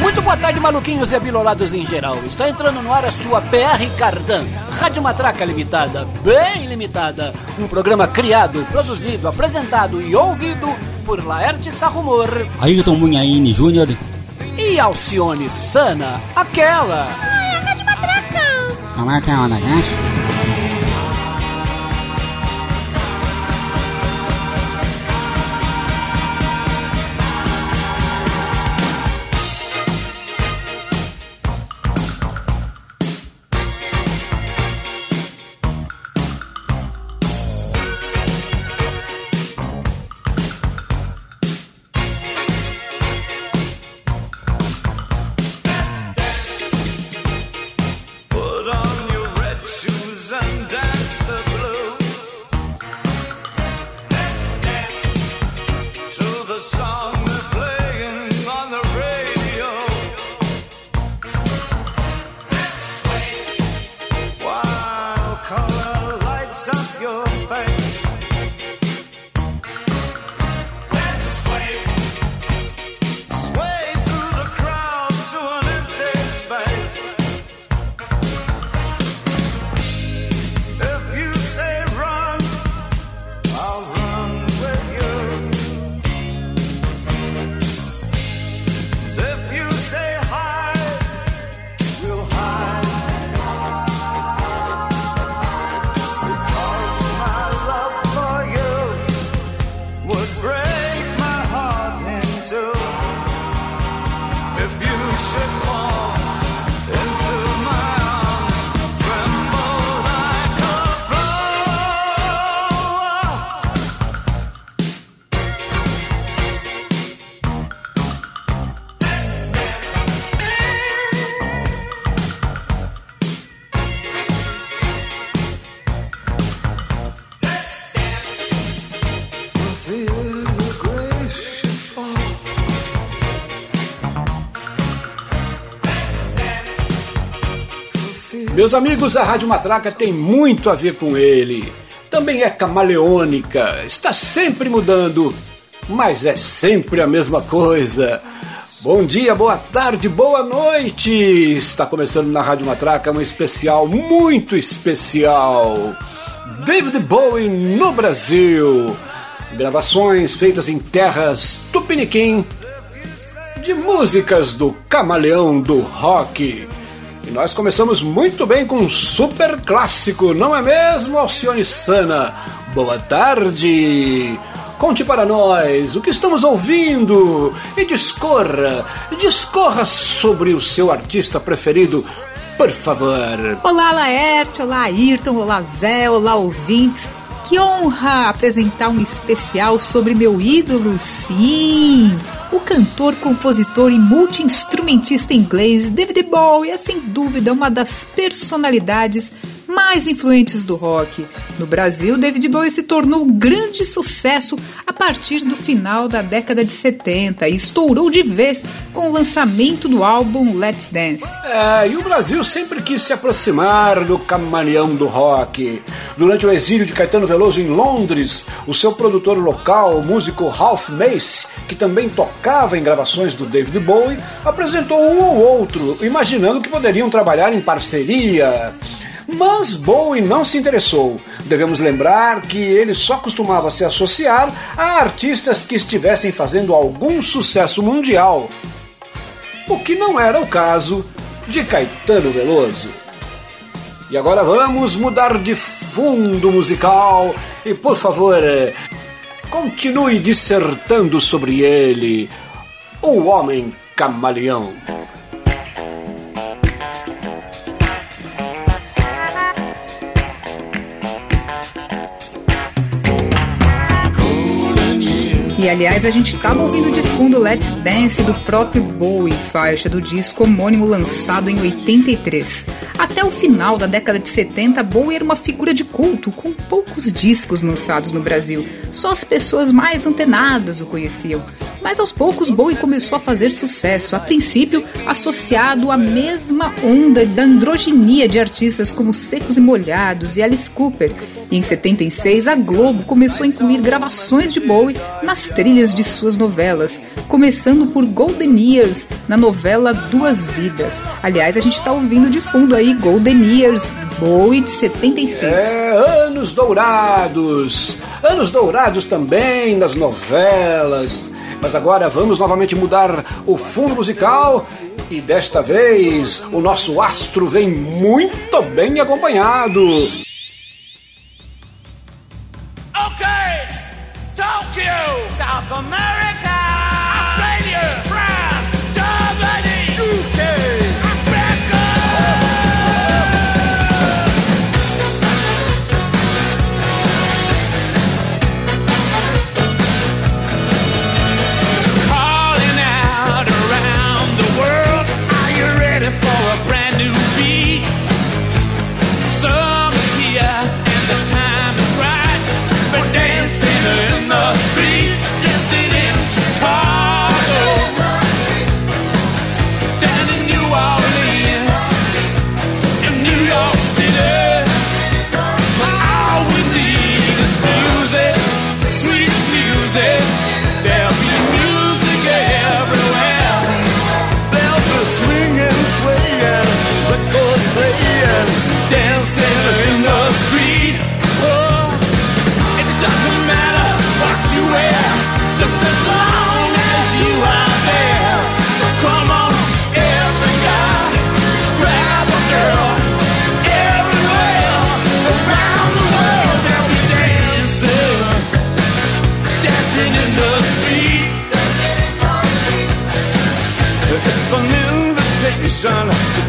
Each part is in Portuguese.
Muito boa tarde, maluquinhos e abilolados em geral. Está entrando no ar a sua PR Cardan, Rádio Matraca Limitada, bem limitada. Um programa criado, produzido, apresentado e ouvido por Laerte Sarrumor. Ayrton Munhaine Júnior. E Alcione Sana, aquela. Ai, a Rádio Matraca. Como é que é o negócio? Meus amigos, a Rádio Matraca tem muito a ver com ele. Também é camaleônica, está sempre mudando, mas é sempre a mesma coisa. Bom dia, boa tarde, boa noite! Está começando na Rádio Matraca um especial muito especial. David Bowie no Brasil. Gravações feitas em terras tupiniquim de músicas do camaleão do rock. E nós começamos muito bem com um super clássico, não é mesmo, Alcione Sana? Boa tarde! Conte para nós o que estamos ouvindo e discorra, discorra sobre o seu artista preferido, por favor. Olá, Laerte, olá, Ayrton, olá, Zé, olá, ouvintes. Que honra apresentar um especial sobre meu ídolo, sim! O cantor, compositor e multi-instrumentista inglês David Bowie é sem dúvida uma das personalidades mais influentes do rock. No Brasil, David Bowie se tornou um grande sucesso partir do final da década de 70 e estourou de vez com o lançamento do álbum Let's Dance. É, e o Brasil sempre quis se aproximar do camaleão do rock. Durante o exílio de Caetano Veloso em Londres, o seu produtor local, o músico Ralph Mace, que também tocava em gravações do David Bowie, apresentou um ou outro, imaginando que poderiam trabalhar em parceria. Mas Bowie não se interessou. Devemos lembrar que ele só costumava se associar a artistas que estivessem fazendo algum sucesso mundial. O que não era o caso de Caetano Veloso. E agora vamos mudar de fundo musical e, por favor, continue dissertando sobre ele, o Homem Camaleão. E aliás, a gente estava ouvindo de fundo Let's Dance do próprio Bowie, faixa do disco homônimo lançado em 83. Até o final da década de 70, Bowie era uma figura de culto, com poucos discos lançados no Brasil. Só as pessoas mais antenadas o conheciam. Mas aos poucos Bowie começou a fazer sucesso, a princípio associado à mesma onda da androginia de artistas como Secos e Molhados e Alice Cooper, E em 76, a Globo começou a incluir gravações de Bowie nas trilhas de suas novelas, começando por Golden Years, na novela Duas Vidas. Aliás, a gente está ouvindo de fundo aí Golden Years, Bowie de 76. É, anos dourados! Anos dourados também nas novelas. Mas agora vamos novamente mudar o fundo musical e desta vez o nosso astro vem muito bem acompanhado. Okay, Tokyo, South America,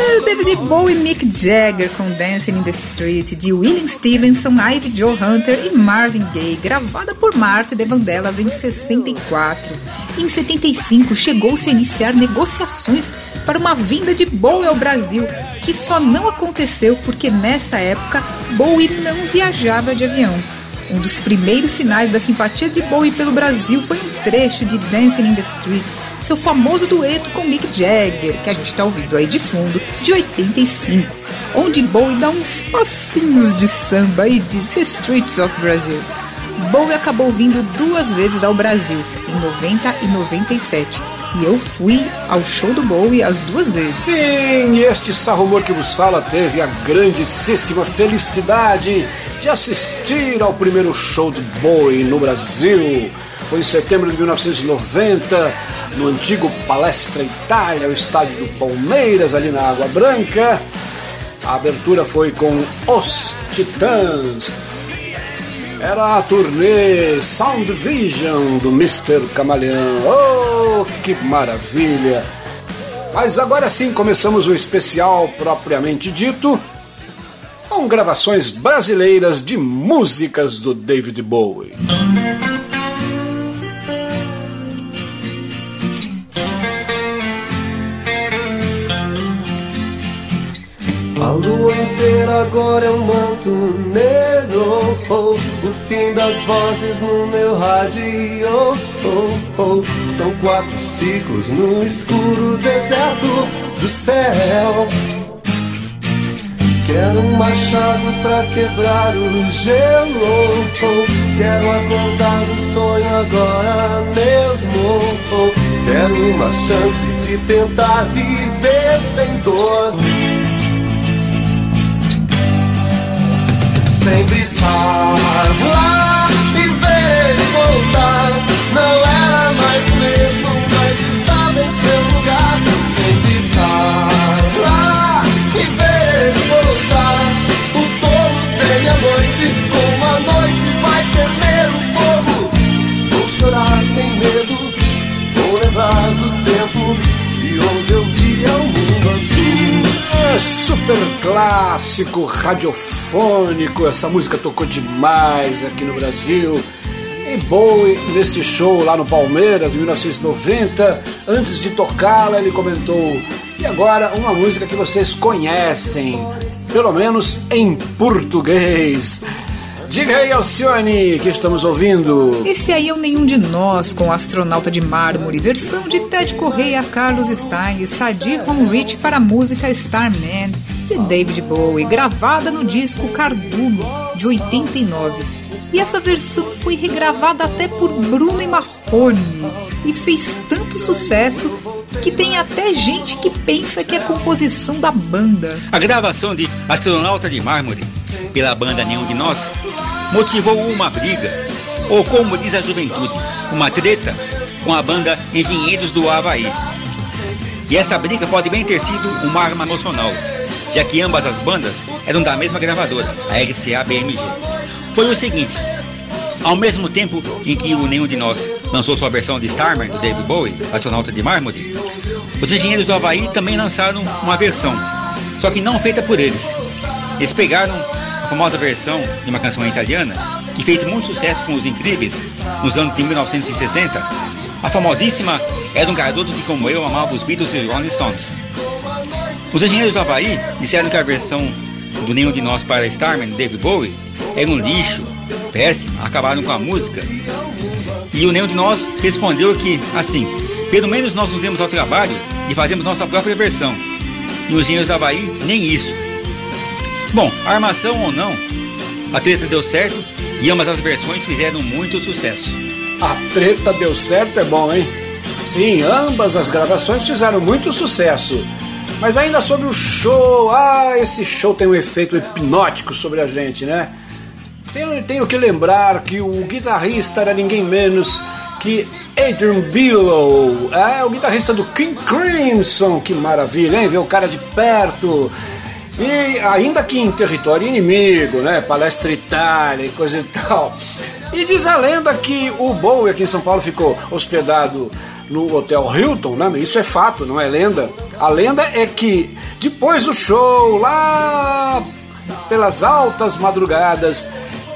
É, David Bowie e Mick Jagger com Dancing in the Street, de William Stevenson, Ivy Joe Hunter e Marvin Gaye, gravada por Marty de Vandellas em 64. Em 75, chegou-se a iniciar negociações para uma vinda de Bowie ao Brasil, que só não aconteceu porque nessa época Bowie não viajava de avião. Um dos primeiros sinais da simpatia de Bowie pelo Brasil foi um trecho de Dancing in the Street, seu famoso dueto com Mick Jagger, que a gente está ouvindo aí de fundo, de 85, onde Bowie dá uns passinhos de samba e diz The Streets of Brazil. Bowie acabou vindo duas vezes ao Brasil, em 90 e 97, e eu fui ao show do Bowie as duas vezes. Sim, este sarrumor que vos fala teve a grandíssima felicidade de assistir ao primeiro show de Bowie no Brasil. Foi em setembro de 1990, no antigo Palestra Itália, o estádio do Palmeiras, ali na Água Branca. A abertura foi com Os Titãs. Era a turnê Sound Vision do Mr. Camaleão. Oh, que maravilha! Mas agora sim começamos o especial propriamente dito, com gravações brasileiras de músicas do David Bowie. A lua inteira agora é um manto negro. Oh, O fim das vozes no meu rádio. Oh, oh, São quatro ciclos no escuro deserto do céu. Quero um machado pra quebrar o gelo. Quero acordar o sonho agora mesmo. Quero uma chance de tentar viver sem dor sempre estar lá e ver voltar. Não era mais mesmo, mas estava em seu lugar. Sempre estar lá e ver voltar. O tolo tem a noite, como a noite vai temer super clássico radiofônico. Essa música tocou demais aqui no Brasil. E Bowie, neste show lá no Palmeiras, em 1990, antes de tocá-la, ele comentou: E agora uma música que vocês conhecem, pelo menos em português. Diga aí, Alcione, que estamos ouvindo. Esse aí é o Nenhum de Nós, com Astronauta de Mármore, versão de Ted Correia, Carlos Stein e Sadir Honrich para a música Starman, de David Bowie, gravada no disco Cardulo, de 89. E essa versão foi regravada até por Bruno e Marrone e fez tanto sucesso que tem até gente que pensa que é composição da banda. A gravação de Astronauta de Mármore pela banda Nenhum de Nós motivou uma briga, ou como diz a juventude, uma treta com a banda Engenheiros do Havaí. E essa briga pode bem ter sido uma arma nacional, já que ambas as bandas eram da mesma gravadora, a RCA BMG. Foi o seguinte, ao mesmo tempo em que o Nenhum de Nós lançou sua versão de Starman, do David Bowie, Astronauta de Mármore, os Engenheiros do Havaí também lançaram uma versão, só que não feita por eles. Eles pegaram famosa versão de uma canção italiana que fez muito sucesso com os incríveis nos anos de 1960, a famosíssima Era um garoto que como eu amava os Beatles e Rolling Stones. Os engenheiros do Havaí disseram que a versão do Nenhum de Nós para Starman, David Bowie, era um lixo, péssima, acabaram com a música. E o Nenhum de Nós respondeu que, assim, pelo menos nós nos demos ao trabalho e fazemos nossa própria versão. E os engenheiros do Havaí, nem isso. Bom, armação ou não, a treta deu certo e ambas as versões fizeram muito sucesso. A treta deu certo é bom, hein? Sim, ambas as gravações fizeram muito sucesso. Mas ainda sobre o show, ah, esse show tem um efeito hipnótico sobre a gente, né? Tenho, tenho que lembrar que o guitarrista era ninguém menos que Adrian Billow, é o guitarrista do King Crimson, que maravilha, hein? Ver o cara de perto. E ainda que em território inimigo, né? Palestra Itália e coisa e tal. E diz a lenda que o Bowie aqui em São Paulo ficou hospedado no Hotel Hilton, né? Isso é fato, não é lenda. A lenda é que depois do show, lá pelas altas madrugadas,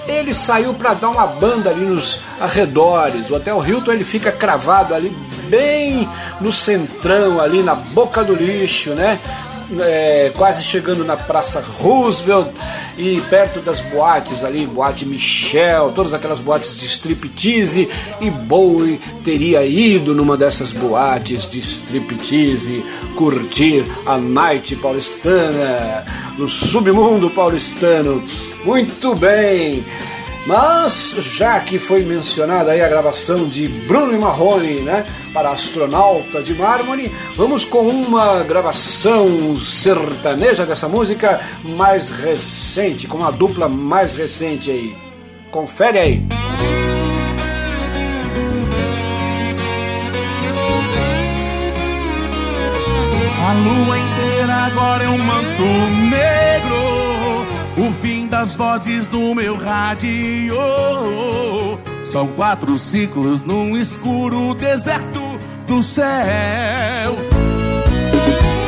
ele saiu para dar uma banda ali nos arredores. O Hotel Hilton ele fica cravado ali bem no centrão, ali na boca do lixo, né? É, quase chegando na Praça Roosevelt e perto das boates ali, Boate Michel, todas aquelas boates de striptease, e Bowie teria ido numa dessas boates de striptease curtir a night paulistana, no submundo paulistano. Muito bem! Mas, já que foi mencionada aí a gravação de Bruno e Marrone, né, para Astronauta de Mármore, vamos com uma gravação sertaneja dessa música mais recente, com uma dupla mais recente aí. Confere aí. A lua inteira agora é um manto negro das vozes do meu rádio. São quatro ciclos num escuro deserto do céu.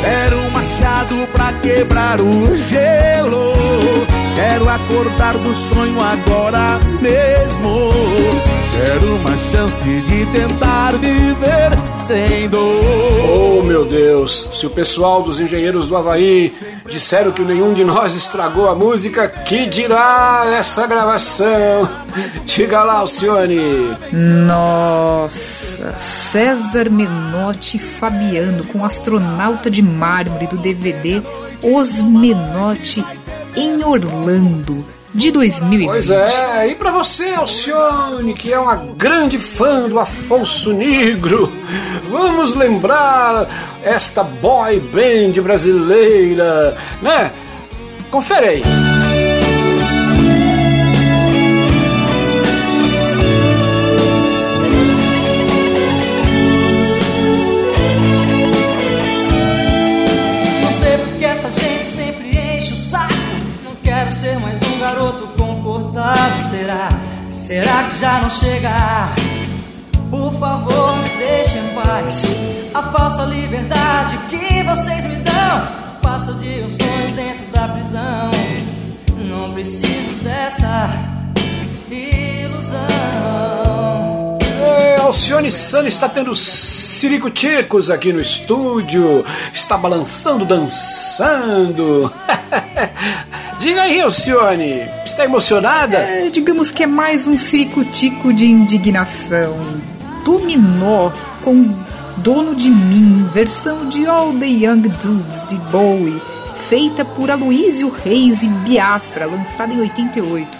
Quero um machado pra quebrar o gelo. Quero acordar do sonho agora mesmo. Quero uma chance de tentar viver sem dor. Oh meu Deus, se o pessoal dos engenheiros do Havaí disseram que nenhum de nós estragou a música, que dirá essa gravação? Diga lá, Alcione. Nossa, César Menotti e Fabiano com astronauta de mármore do DVD Os Menotti em Orlando de 2020. Pois é, e para você, Alcione, que é uma grande fã do Afonso Negro, vamos lembrar esta boy band brasileira, né? Confere aí. Será que já não chega? Por favor, me deixe em paz. A falsa liberdade que vocês me dão passa de um sonho dentro da prisão. Não preciso dessa ilusão. Alcione Sano está tendo ciricuticos aqui no estúdio, está balançando, dançando. Diga aí, Alcione, está emocionada? É, digamos que é mais um circo-tico de indignação. Dominó com Dono de Mim, versão de All the Young Dudes de Bowie, feita por Aloysio Reis e Biafra, lançada em 88.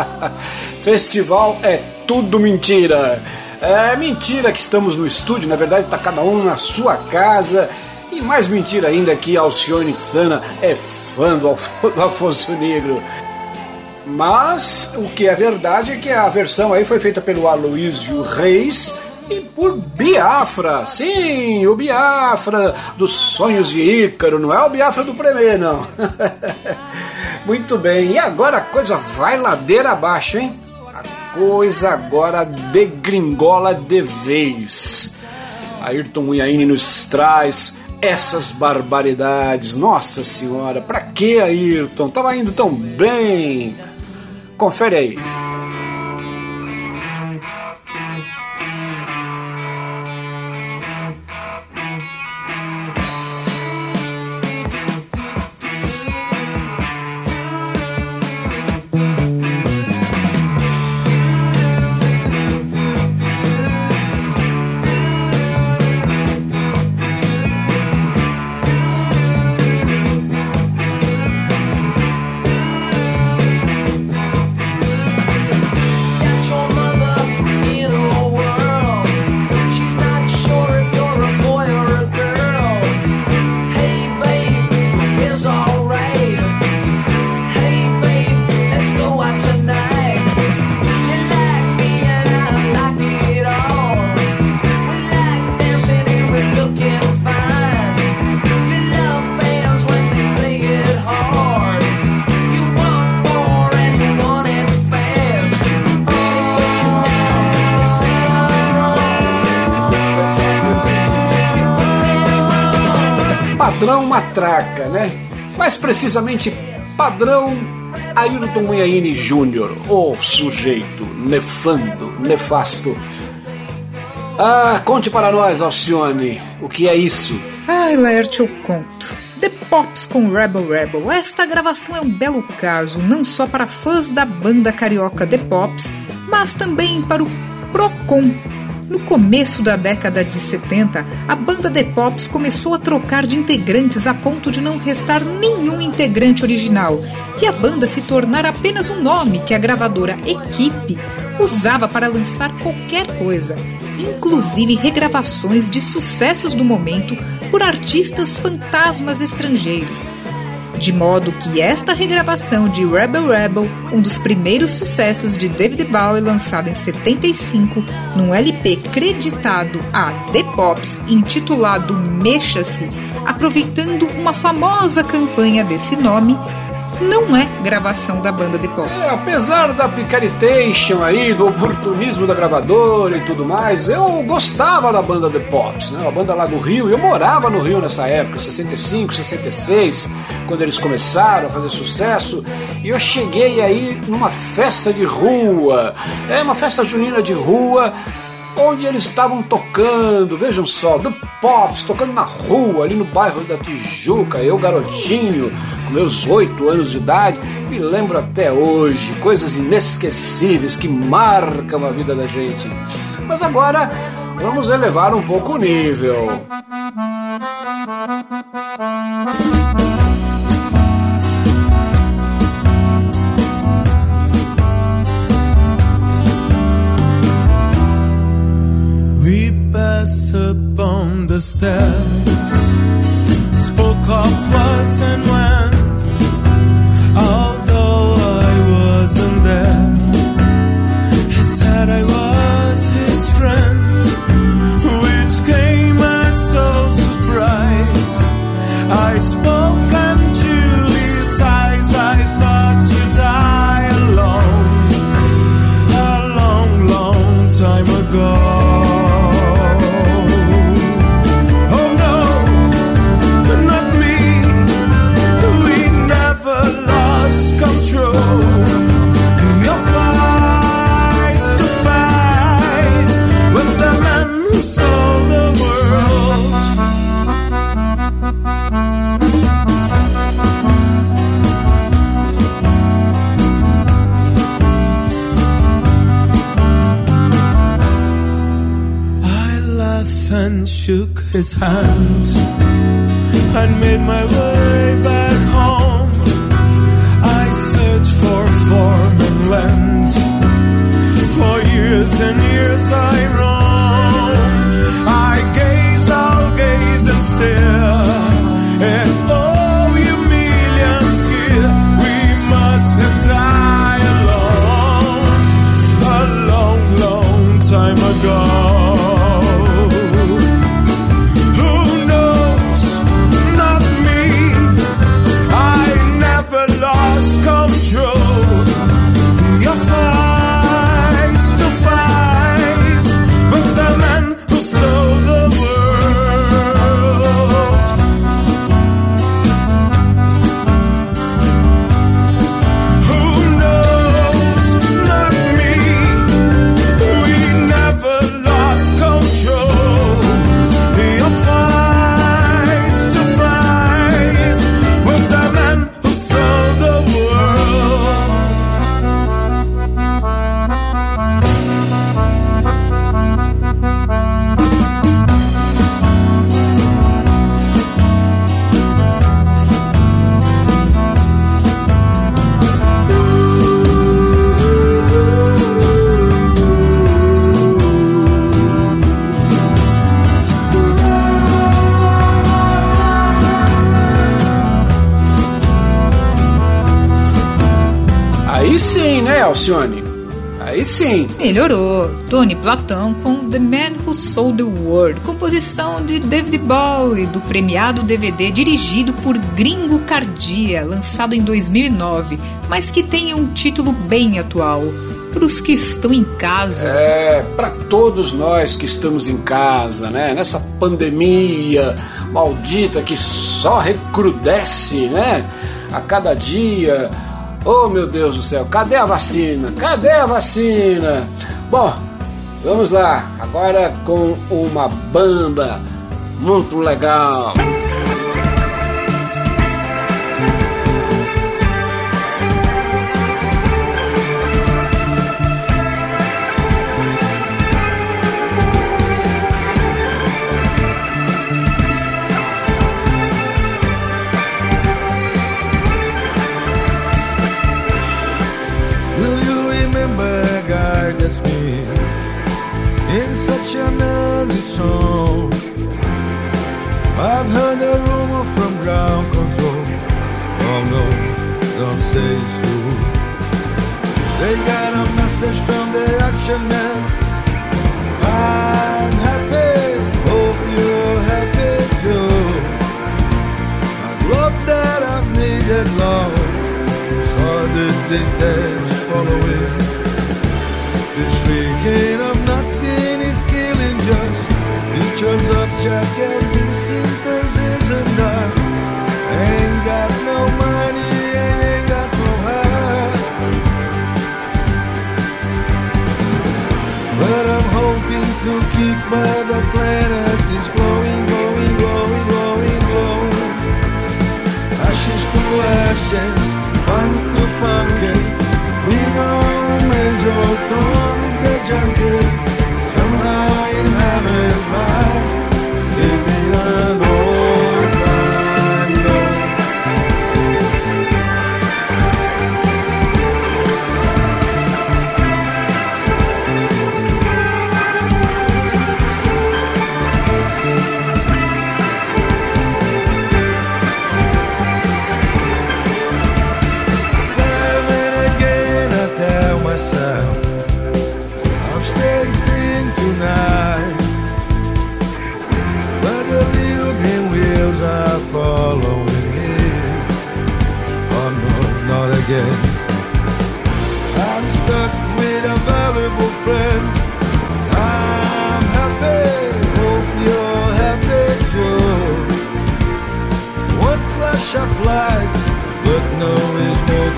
Festival é tudo mentira. É mentira que estamos no estúdio, na verdade está cada um na sua casa. E mais mentira ainda que Alcione Sana é fã do, Alf do Afonso Negro. Mas o que é verdade é que a versão aí foi feita pelo Aloysio Reis e por Biafra. Sim, o Biafra dos sonhos de Ícaro, não é o Biafra do Premier, não. Muito bem, e agora a coisa vai ladeira abaixo, hein? A coisa agora degringola de vez. Ayrton Unhaine nos traz essas barbaridades. Nossa senhora, pra que Ayrton? Tava indo tão bem. Confere aí. Matraca, né? Mais precisamente, padrão Ayrton Munhaine Júnior, o sujeito nefando, nefasto. Ah, conte para nós, Alcione, o que é isso? Ai, Laerte, eu conto. The Pops com Rebel Rebel. Esta gravação é um belo caso, não só para fãs da banda carioca The Pops, mas também para o Procon, no começo da década de 70, a banda The Pops começou a trocar de integrantes a ponto de não restar nenhum integrante original. E a banda se tornar apenas um nome que a gravadora Equipe usava para lançar qualquer coisa, inclusive regravações de sucessos do momento por artistas fantasmas estrangeiros de modo que esta regravação de Rebel Rebel, um dos primeiros sucessos de David Bowie lançado em 75, num LP creditado a The Pops, intitulado Mexa-se, aproveitando uma famosa campanha desse nome, não é gravação da banda The Pops. É, apesar da picaritation aí, do oportunismo da gravadora e tudo mais, eu gostava da banda The Pops, né? A banda lá do Rio, eu morava no Rio nessa época, 65, 66, quando eles começaram a fazer sucesso, e eu cheguei aí numa festa de rua, é uma festa junina de rua, onde eles estavam tocando, vejam só, The Pops, tocando na rua, ali no bairro da Tijuca, eu garotinho, com meus oito anos de idade, me lembro até hoje, coisas inesquecíveis que marcam a vida da gente. Mas agora vamos elevar um pouco o nível. We pass upon the stairs, spoke of was and when, although I wasn't there. He said I was his hand and made my way sim, Alcione? Aí sim. Melhorou. Tony Platão com The Man Who Sold the World, composição de David Bowie, do premiado DVD dirigido por Gringo Cardia, lançado em 2009, mas que tem um título bem atual. Para os que estão em casa. É, para todos nós que estamos em casa, né? Nessa pandemia maldita que só recrudesce, né? A cada dia. Oh, meu Deus do céu, cadê a vacina? Cadê a vacina? Bom, vamos lá. Agora com uma banda muito legal. Song? I've heard a rumor from ground control. Oh no, don't say it's true. They got a message from the action man. I'm happy, hope you're happy too. I've loved that I've needed long. Saw the dictates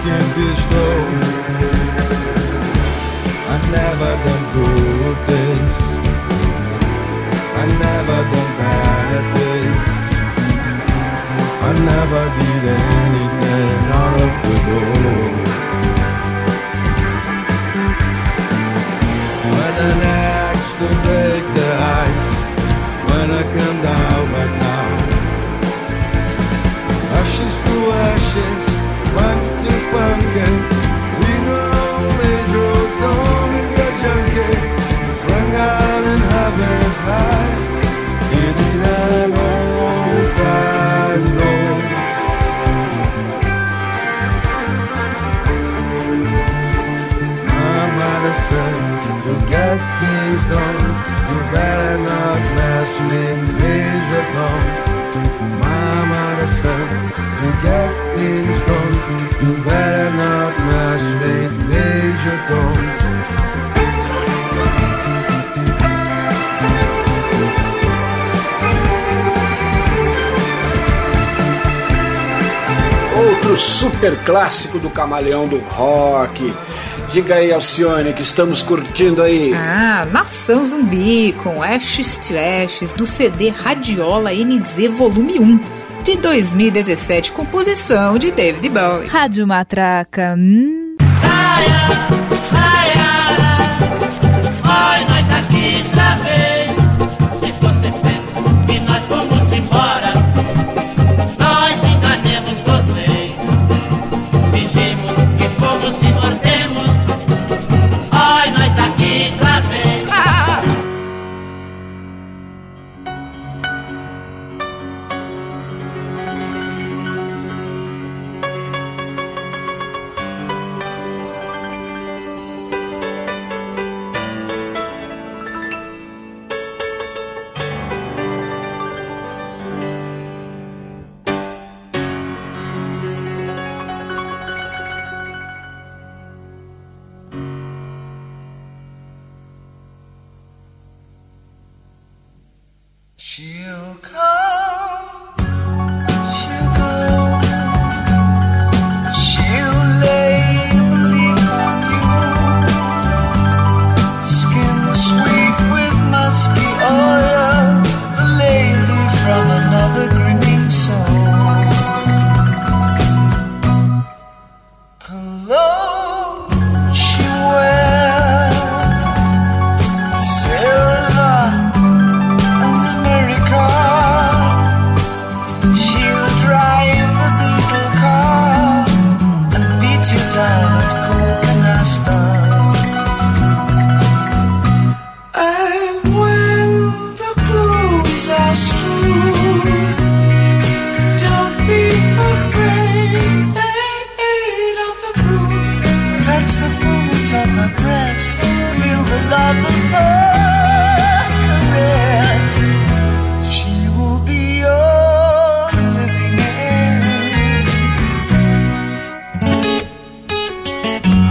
can't be slow. Super clássico do camaleão do rock. Diga aí, Alcione, que estamos curtindo aí. Ah, Nação Zumbi com Ashes to Ashes do CD Radiola NZ Volume 1 de 2017, composição de David Bowie. Rádio Matraca. Hum.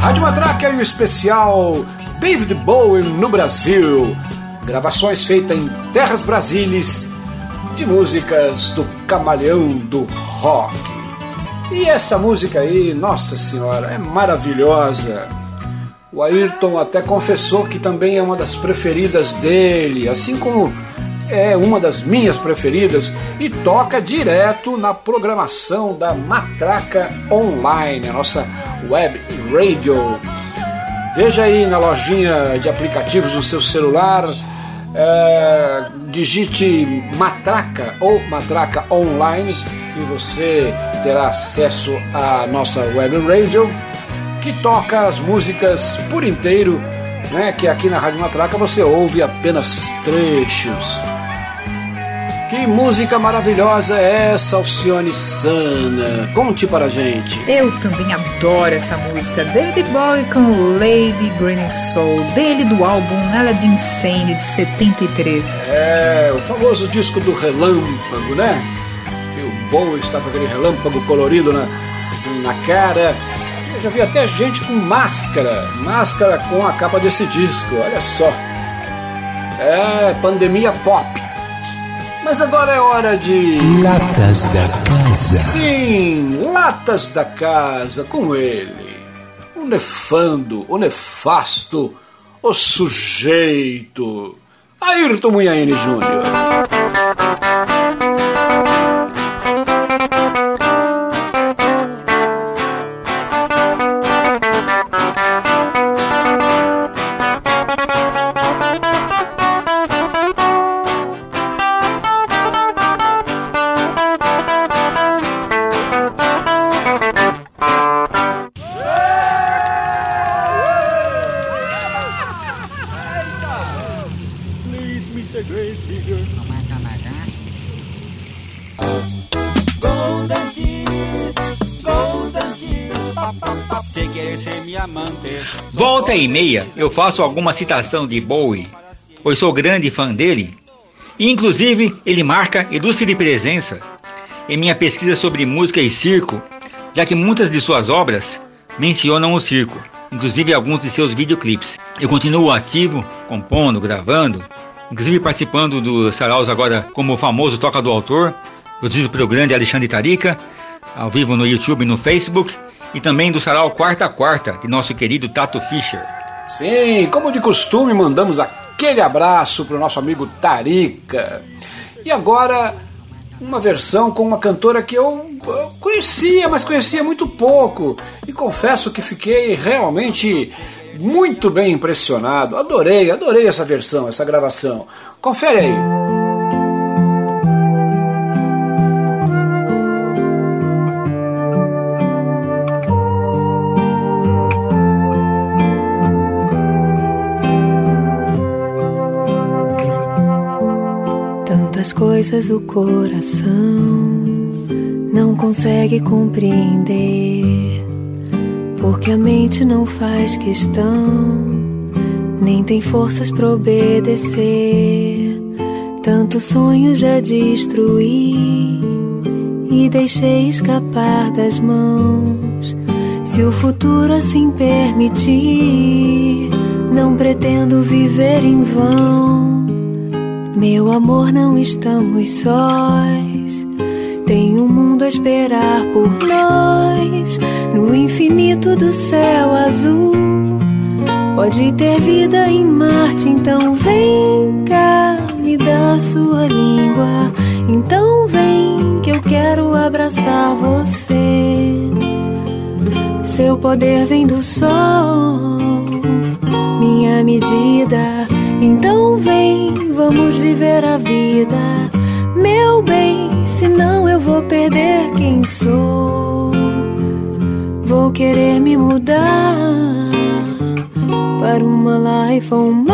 Rádio Matraca e o especial David Bowie no Brasil. Gravações feitas em Terras Brasílias de músicas do Camaleão do Rock. E essa música aí, nossa senhora, é maravilhosa. O Ayrton até confessou que também é uma das preferidas dele, assim como é uma das minhas preferidas e toca direto na programação da Matraca Online, a nossa web radio. Veja aí na lojinha de aplicativos do seu celular, é, digite Matraca ou Matraca Online e você terá acesso à nossa web radio que toca as músicas por inteiro, né? Que aqui na Rádio Matraca você ouve apenas trechos. Que música maravilhosa é essa, Alcione Sana? Conte para a gente. Eu também adoro essa música. David Bowie com Lady Burning Soul, dele do álbum Aladdin Sane de 73. É, o famoso disco do relâmpago, né? Que o Bowie está com aquele relâmpago colorido na, na cara. Eu já vi até gente com máscara, máscara com a capa desse disco, olha só. É, pandemia pop. Mas agora é hora de. Latas da Casa. Sim, Latas da Casa, com ele. O nefando, o nefasto, o sujeito. Ayrton Munhaine Júnior. E meia, eu faço alguma citação de Bowie, pois sou grande fã dele. E, inclusive, ele marca ilustre presença em minha pesquisa sobre música e circo, já que muitas de suas obras mencionam o circo, inclusive alguns de seus videoclipes. Eu continuo ativo, compondo, gravando, inclusive participando dos saraus agora como o famoso Toca do Autor, produzido pelo grande Alexandre Tarica, ao vivo no YouTube e no Facebook, e também do sarau Quarta a Quarta, de nosso querido Tato Fischer. Sim, como de costume, mandamos aquele abraço para o nosso amigo Tarica. E agora, uma versão com uma cantora que eu eu conhecia, mas conhecia muito pouco. E confesso que fiquei realmente muito bem impressionado. Adorei, adorei essa versão, essa gravação. Confere aí. Coisas o coração não consegue compreender, porque a mente não faz questão, nem tem forças para obedecer. Tantos sonhos já destruí e deixei escapar das mãos. Se o futuro assim permitir, não pretendo viver em vão. Meu amor, não estamos sós. Tem um mundo a esperar por nós. No infinito do céu azul. Pode ter vida em Marte, então vem cá, me dá sua língua. Então vem que eu quero abraçar você. Seu poder vem do sol, minha medida. Então vem, vamos viver a vida, meu bem. Senão eu vou perder quem sou. Vou querer me mudar para uma life on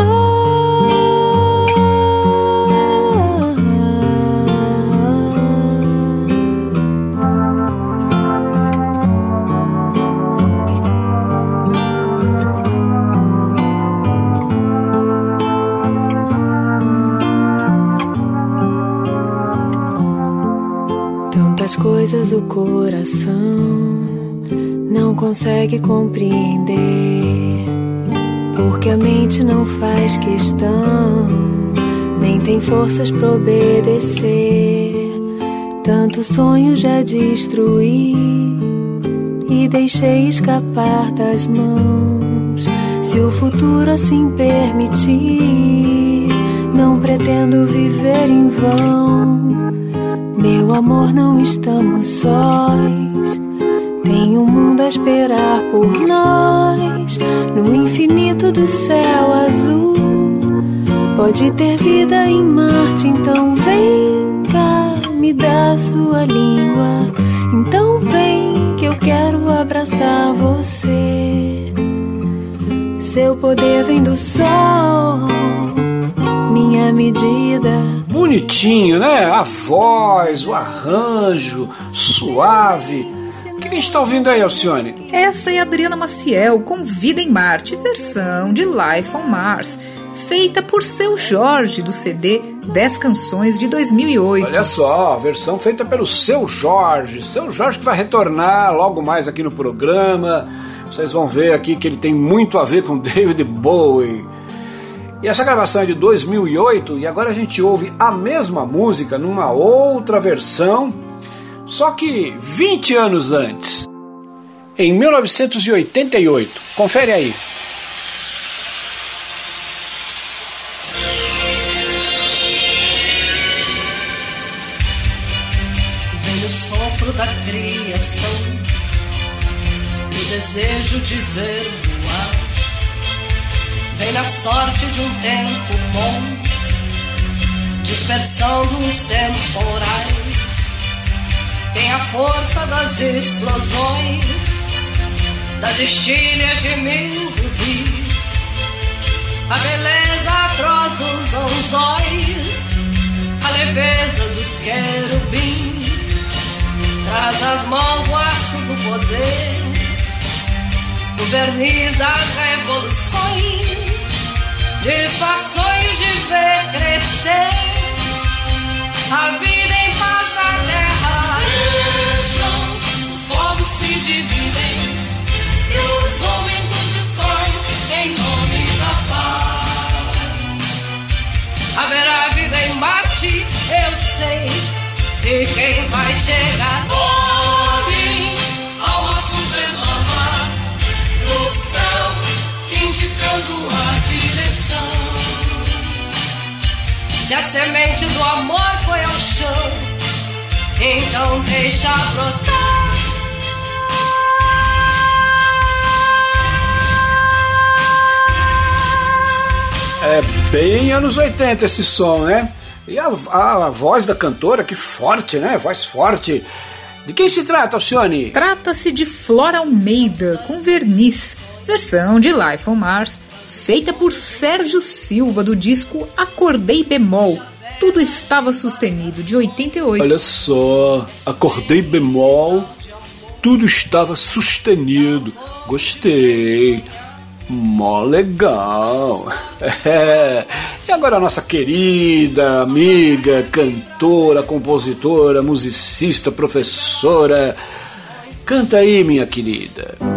Tantas coisas o coração não consegue compreender, porque a mente não faz questão, nem tem forças para obedecer. Tanto sonho já destruí e deixei escapar das mãos. Se o futuro assim permitir, não pretendo viver em vão. Meu amor, não estamos sós. Tem um mundo a esperar por nós. No infinito do céu azul. Pode ter vida em Marte, então vem cá, me dá sua língua. Então vem que eu quero abraçar você. Seu poder vem do sol, minha medida bonitinho, né? A voz, o arranjo, suave. O que a gente está ouvindo aí, Alcione? Essa é a Adriana Maciel com Vida em Marte, versão de Life on Mars, feita por Seu Jorge do CD 10 Canções de 2008. Olha só, a versão feita pelo Seu Jorge. Seu Jorge que vai retornar logo mais aqui no programa. Vocês vão ver aqui que ele tem muito a ver com David Bowie. E essa gravação é de 2008 e agora a gente ouve a mesma música numa outra versão, só que 20 anos antes, em 1988. Confere aí. Vem o sopro da criação, o desejo de ver. Vem na sorte de um tempo bom, dispersando os temporais. Tem a força das explosões, das estilhas de mil rubis. A beleza atroz dos anzóis, a leveza dos querubins. traz nas mãos o aço do poder, o verniz das revoluções, disfarções de ver crescer a vida em paz na terra. Vejam, os povos se dividem e os homens nos destroem em nome da paz. Haverá vida em Marte, eu sei. E quem vai chegar? Olhem a uma supernova no céu, indicando a direção. Se a semente do amor foi ao chão, então deixa brotar. É bem anos 80 esse som, né? E a, a, a voz da cantora, que forte, né? Voz forte. De quem se trata, Alcione? Trata-se de Flora Almeida, com verniz, versão de Life on Mars, feita por Sérgio Silva, do disco Acordei Bemol. Tudo estava sustenido, de 88. Olha só, acordei bemol, tudo estava sustenido. Gostei. Mó legal. É. E agora a nossa querida amiga, cantora, compositora, musicista, professora. Canta aí, minha querida.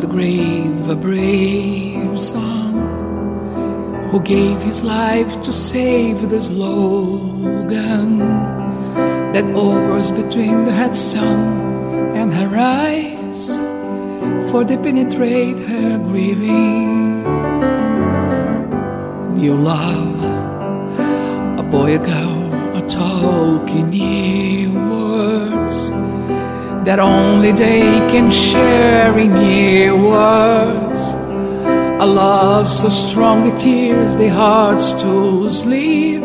The grave a brave son who gave his life to save the slogan that hovers between the headstone and her eyes, for they penetrate her grieving. New love, a boy, a girl, a talking new that only they can share in words. A love so strong it tears the hearts to sleep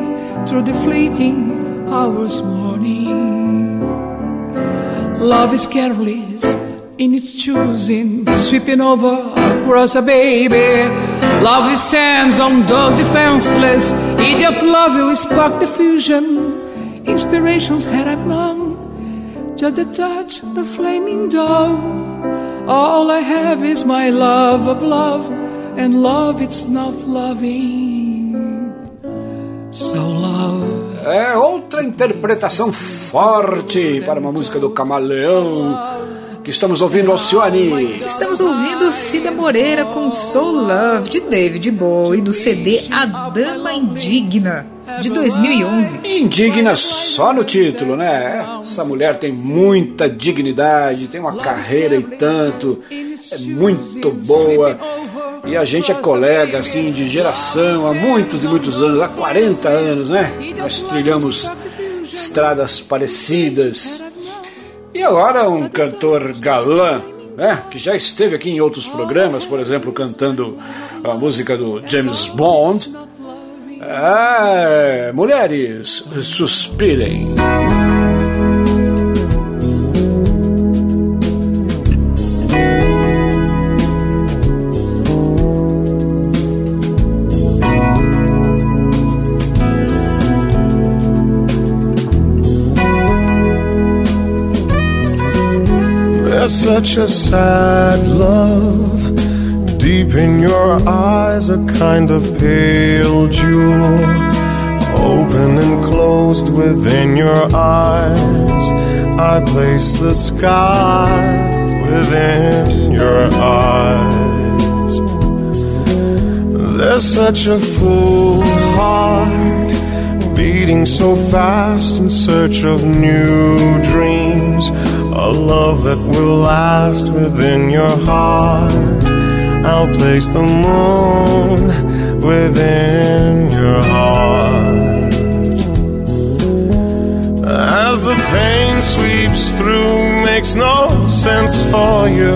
through the fleeting hours morning. Love is careless in its choosing, sweeping over across a baby. Love is sands on those defenseless. Idiot love will spark the fusion. Inspirations had I've known, just the touch, the flaming dove. All I have is my love of love, and love it's not loving. So love. É outra interpretação forte para uma música do Camaleão que estamos ouvindo Alcione. Estamos ouvindo Cida Moreira com Soul Love de David Bowie do CD A Dama Indigna de 2011. Indigna só no título, né? Essa mulher tem muita dignidade, tem uma carreira e tanto, é muito boa. E a gente é colega assim de geração há muitos e muitos anos, há 40 anos, né? Nós trilhamos estradas parecidas. E agora um cantor galã, né? Que já esteve aqui em outros programas, por exemplo, cantando a música do James Bond. Ah, mulheres, suspirem. Such a sad love deep in your eyes, a kind of pale jewel, open and closed within your eyes. I place the sky within your eyes. There's such a full heart beating so fast in search of new dreams. A love that will last within your heart. I'll place the moon within your heart. As the pain sweeps through, makes no sense for you.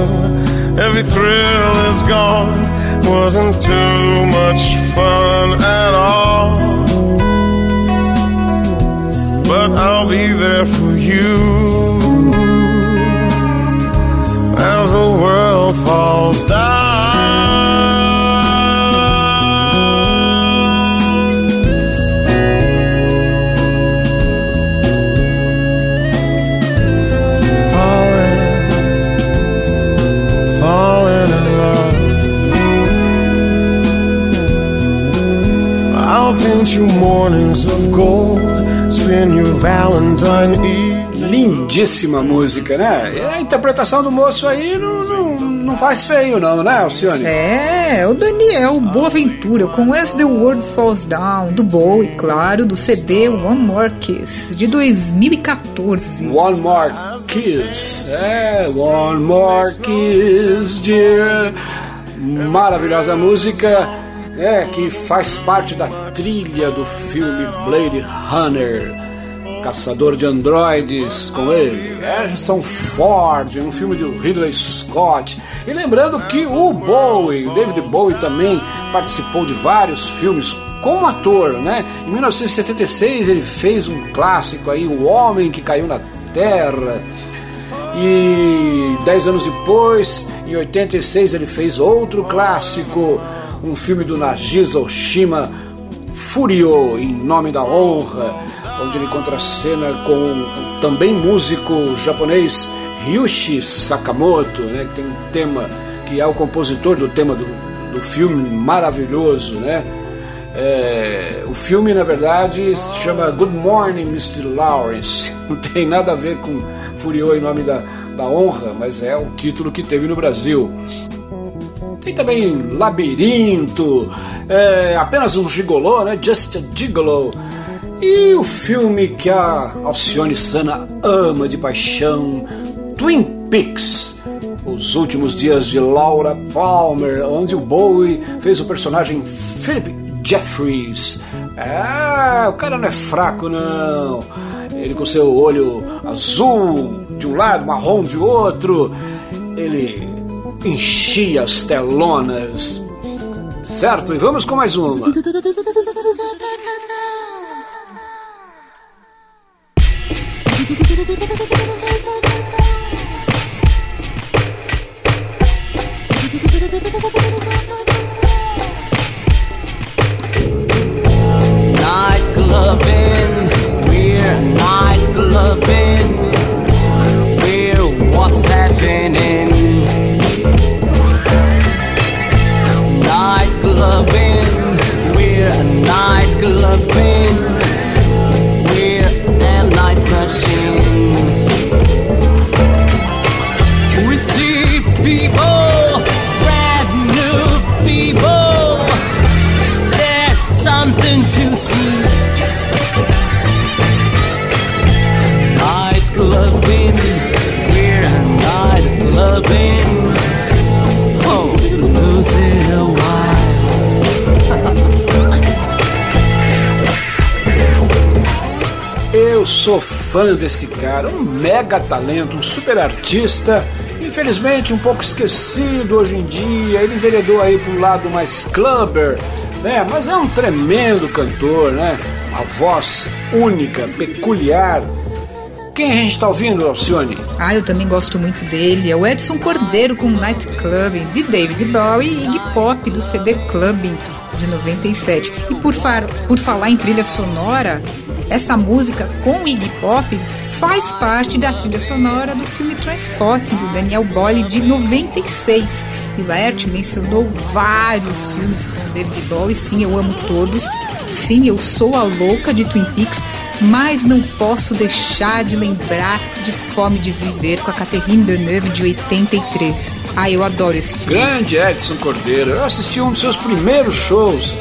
Every thrill is gone, wasn't too much fun at all. but I'll be there for you as the world falls down. Lindíssima música, né? A interpretação do moço aí não, não, não faz feio, não, né, Alcione? É, o Daniel Boaventura com As the World Falls Down, do Bowie, claro, do CD One More Kiss, de 2014. One More Kiss, é, One More Kiss, dear. Maravilhosa música, é, que faz parte da trilha do filme Blade Runner. Caçador de Androides com ele, Harrison Ford, um filme do Ridley Scott. E lembrando que o Bowie, David Bowie também participou de vários filmes como ator, né? Em 1976 ele fez um clássico aí, O Homem que Caiu na Terra. E dez anos depois, em 86, ele fez outro clássico, um filme do Nagisa Oshima, Furio, em nome da honra onde ele contracena com o também músico japonês Ryushi Sakamoto, né, que tem um tema que é o compositor do tema do, do filme maravilhoso, né? É, o filme, na verdade, se chama Good Morning, Mr. Lawrence. Não tem nada a ver com Furiô em nome da, da honra, mas é o título que teve no Brasil. Tem também Labirinto, é, apenas um gigolô, né? Just a Gigolo. E o filme que a Alcione Sana ama de paixão, Twin Peaks, Os Últimos Dias de Laura Palmer, onde o Bowie fez o personagem Philip Jeffries. É, o cara não é fraco não. Ele com seu olho azul de um lado, marrom de outro, ele enchia as telonas. Certo? E vamos com mais uma. Fã desse cara, um mega talento, um super artista. Infelizmente um pouco esquecido hoje em dia. Ele enveredou aí pro lado mais clubber, né? Mas é um tremendo cantor, né? Uma voz única, peculiar. Quem a gente está ouvindo, Alcione? Ah, eu também gosto muito dele. É o Edson Cordeiro com Night Clubbing, de David Bowie e Iggy Pop, do CD Clubbing, de 97. E por, far, por falar em trilha sonora, essa música com Iggy Pop faz parte da trilha sonora do filme Transporting, do Daniel Boyle, de 96. E Laerte mencionou vários filmes com David Bowie. Sim, eu amo todos. Sim, eu sou a louca de Twin Peaks. Mas não posso deixar de lembrar de Fome de Viver com a Catherine Deneuve de 83. Ah, eu adoro esse filme. Grande Edson Cordeiro. Eu assisti um dos seus primeiros shows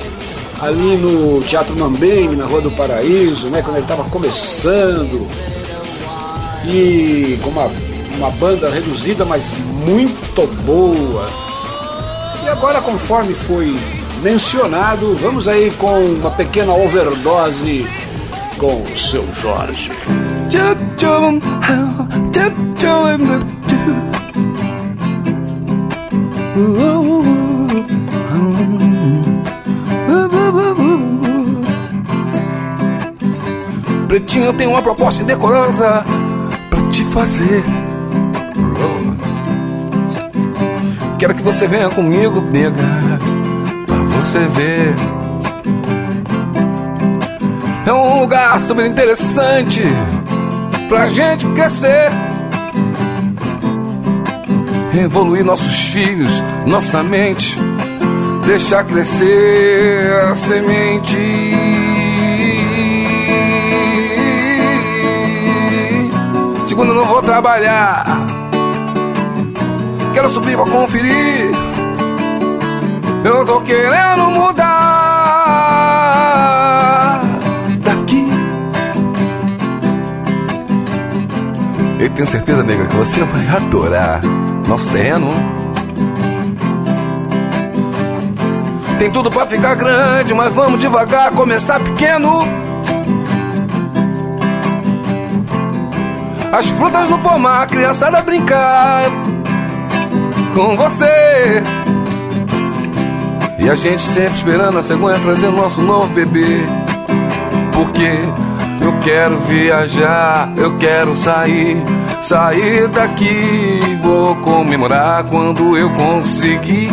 ali no Teatro Mambembe, na Rua do Paraíso, né, quando ele estava começando. E com uma, uma banda reduzida, mas muito boa. E agora, conforme foi mencionado, vamos aí com uma pequena overdose com o seu Jorge. Pretinho, eu tenho uma proposta decorosa pra te fazer. Quero que você venha comigo, nega, pra você ver. É um lugar super interessante pra gente crescer. Evoluir nossos filhos, nossa mente, deixar crescer a semente. Trabalhar. Quero subir pra conferir. Eu tô querendo mudar daqui. Eu tenho certeza, nega, que você vai adorar nosso terreno. Tem tudo pra ficar grande, mas vamos devagar, começar pequeno. As frutas no pomar, a criançada brincar com você. E a gente sempre esperando a cegonha trazer o nosso novo bebê. Porque eu quero viajar, eu quero sair, sair daqui. Vou comemorar quando eu conseguir.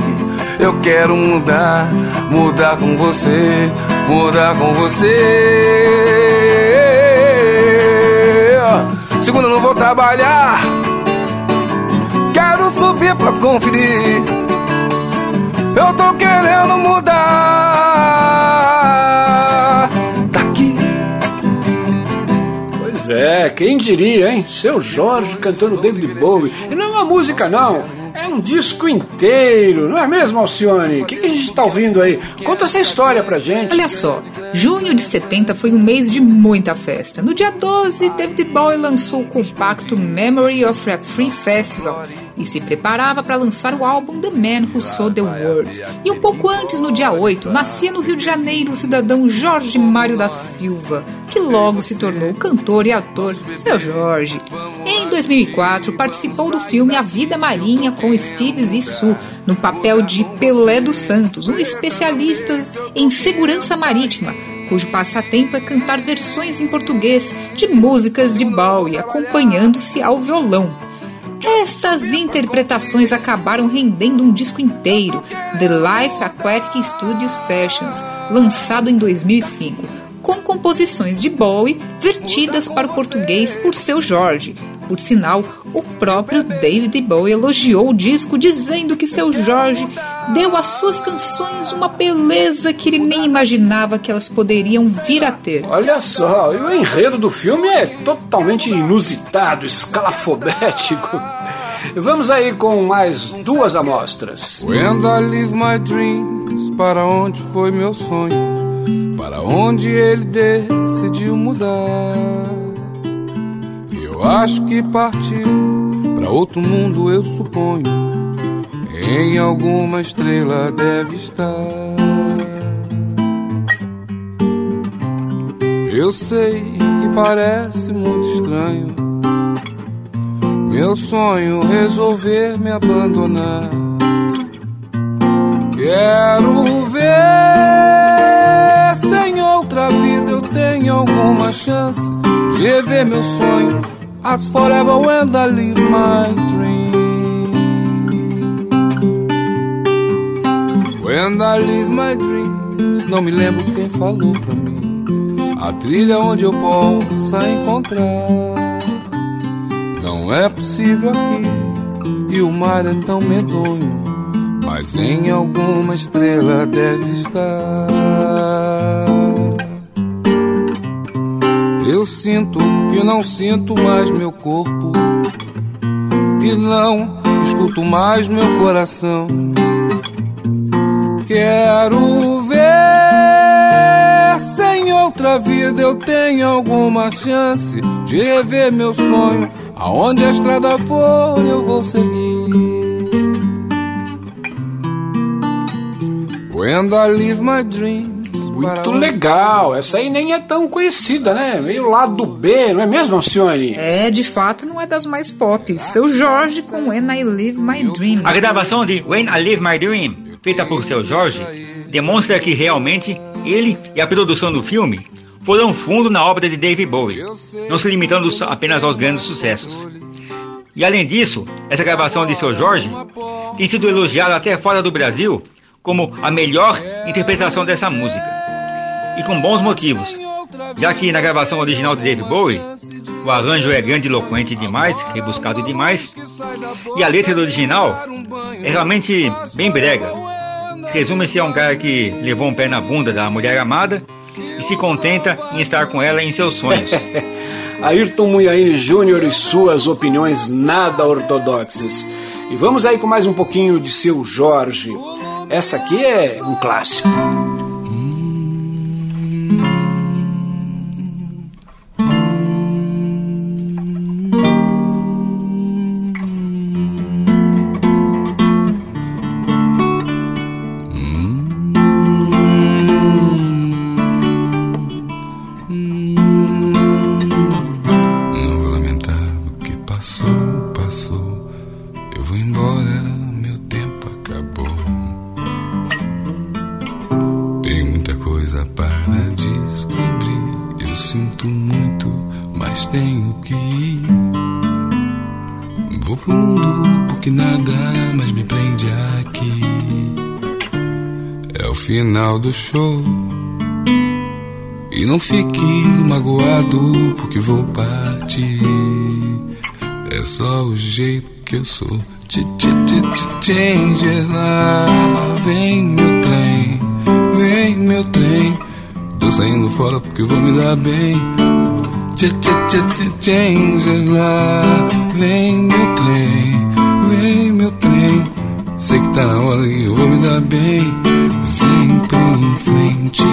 Eu quero mudar, mudar com você, mudar com você. Segunda, não vou trabalhar. Quero subir pra conferir. Eu tô querendo mudar Pois é, quem diria, hein? Seu Jorge cantando David Bowie. E não é uma música, não. É um disco inteiro, não é mesmo, Alcione? O que, que a gente tá ouvindo aí? Conta essa história pra gente. Olha só, junho de 70 foi um mês de muita festa. No dia 12, David Bowie lançou o compacto Memory of a Free Festival e se preparava para lançar o álbum The Man Who Sold the World. E um pouco antes, no dia 8, nascia no Rio de Janeiro o cidadão Jorge Mário da Silva, logo se tornou cantor e ator Seu Jorge. Em 2004, participou do filme A Vida Marinha com Steve Zissou, no papel de Pelé dos Santos, um especialista em segurança marítima, cujo passatempo é cantar versões em português de músicas de Bowie, acompanhando-se ao violão. Estas interpretações acabaram rendendo um disco inteiro, The Life Aquatic Studio Sessions, lançado em 2005, com composições de Bowie vertidas para o português por seu Jorge. Por sinal, o próprio David Bowie elogiou o disco, dizendo que seu Jorge deu às suas canções uma beleza que ele nem imaginava que elas poderiam vir a ter. Olha só, e o enredo do filme é totalmente inusitado, escalafobético. Vamos aí com mais duas amostras. When I leave my dreams, para onde foi meu sonho? Para onde ele decidiu mudar? Eu acho que partiu para outro mundo, eu suponho. Em alguma estrela deve estar. Eu sei que parece muito estranho. Meu sonho resolver me abandonar. Quero ver se em outra vida eu tenho alguma chance de rever meu sonho. As forever when I live my dream. When I live my dreams, não me lembro quem falou pra mim. A trilha onde eu possa encontrar. Não é possível aqui, e o mar é tão medonho. Mas em alguma estrela deve estar. Eu sinto que não sinto mais meu corpo. E não escuto mais meu coração. Quero ver se em outra vida eu tenho alguma chance de rever meu sonho. Aonde a estrada for, eu vou seguir. Muito legal, essa aí nem é tão conhecida, né? Meio lado B, não é mesmo, Alcione? É, de fato, não é das mais pop. Seu Jorge com When I Live My Dream. A gravação de When I Live My Dream, feita por seu Jorge, demonstra que realmente ele e a produção do filme foram fundo na obra de David Bowie, não se limitando apenas aos grandes sucessos. E além disso, essa gravação de seu Jorge tem sido elogiada até fora do Brasil como a melhor interpretação dessa música. E com bons motivos, já que na gravação original de David Bowie, o arranjo é grandiloquente demais, rebuscado demais, e a letra do original é realmente bem brega. Resume-se a um cara que levou um pé na bunda da mulher amada e se contenta em estar com ela em seus sonhos. Ayrton Munhaine Júnior e suas opiniões nada ortodoxas. E vamos aí com mais um pouquinho de seu Jorge. Essa aqui é um clássico. Final do show. E não fique magoado porque vou partir. É só o jeito que eu sou. Ch -ch -ch -ch Changes lá. Vem meu trem, vem meu trem. Tô saindo fora porque vou me dar bem. Ch -ch -ch -ch Changes lá. Vem meu trem, vem meu trem. Sei que tá na hora e eu vou me dar bem. Frente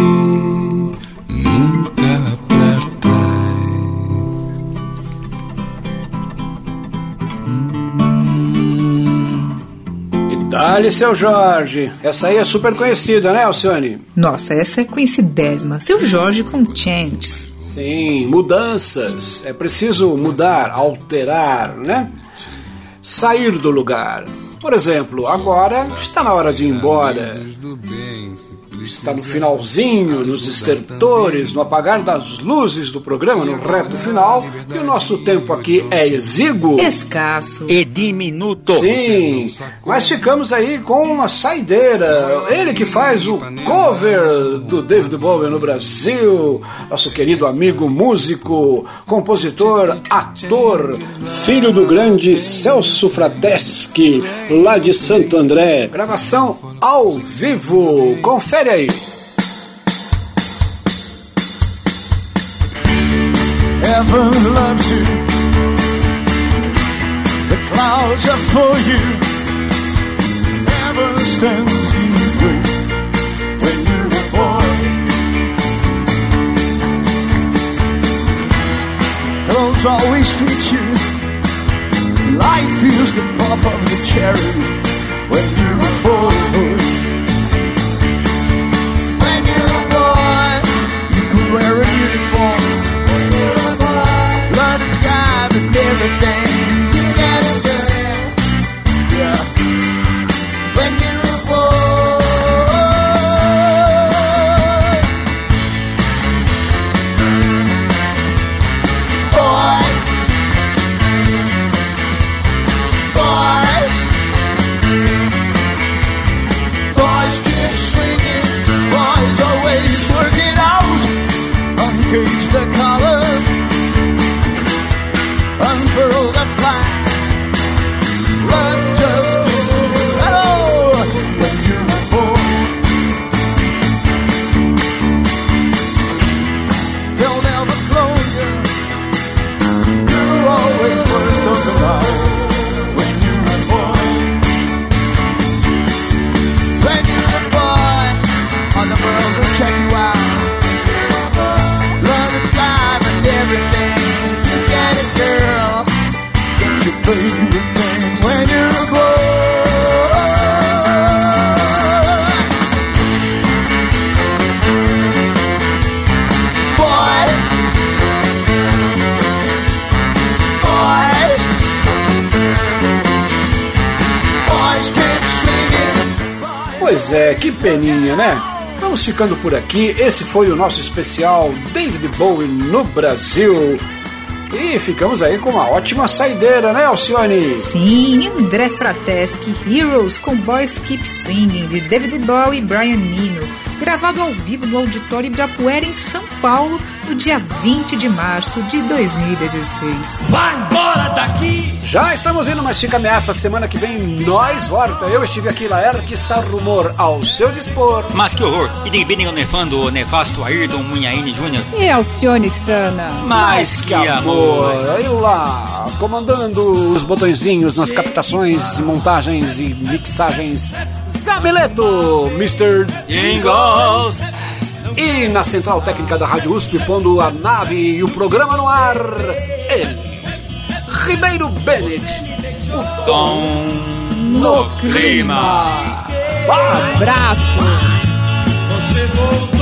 nunca pra trás. E dá-lhe, seu Jorge. Essa aí é super conhecida, né, Alcione? Nossa, essa é conhecidésima. Seu Jorge com Changes. Sim, mudanças. É preciso mudar, alterar, né? Sair do lugar. Por exemplo, agora está na hora de ir embora. Está no finalzinho, nos estertores, no apagar das luzes do programa, no reto final. E o nosso tempo aqui é exíguo. Escasso. E diminuto. Sim, mas ficamos aí com uma saideira. Ele que faz o cover do David Bowie no Brasil, nosso querido amigo músico, compositor, ator, filho do grande Celso Frateschi, lá de Santo André. Gravação ao vivo. Confere Heaven loves you. The clouds are for you. Heaven stands in the way when you're a boy. Clothes always fit you. Life feels the pop of the cherry when you're a boy. Uniform. To drive and everything. Pois é, que peninha, né? vamos ficando por aqui. Esse foi o nosso especial David Bowie no Brasil. E ficamos aí com uma ótima saideira, né, Alcione? Sim, André Frateschi, Heroes com Boys Keep Swinging, de David Bowie e Brian Nino, gravado ao vivo no Auditório Ibirapuera, em São Paulo, no dia 20 de março de 2016. Vai embora daqui! Já estamos indo, mas fica ameaça. Semana que vem nós volta. Eu estive aqui, Laerte Sarrumor, ao seu dispor. Mas que horror! E de bem nefando o nefasto Ayrton Munhaine Júnior. E Alcione Sana. Mas que amor! Aí lá, comandando os botõezinhos nas captações, montagens e mixagens, Zamileto, Mr. Jingles. E na central técnica da Rádio USP, pondo a nave e o programa no ar, ele, Ribeiro Bennett, o tom no clima. Um abraço. Você voltou.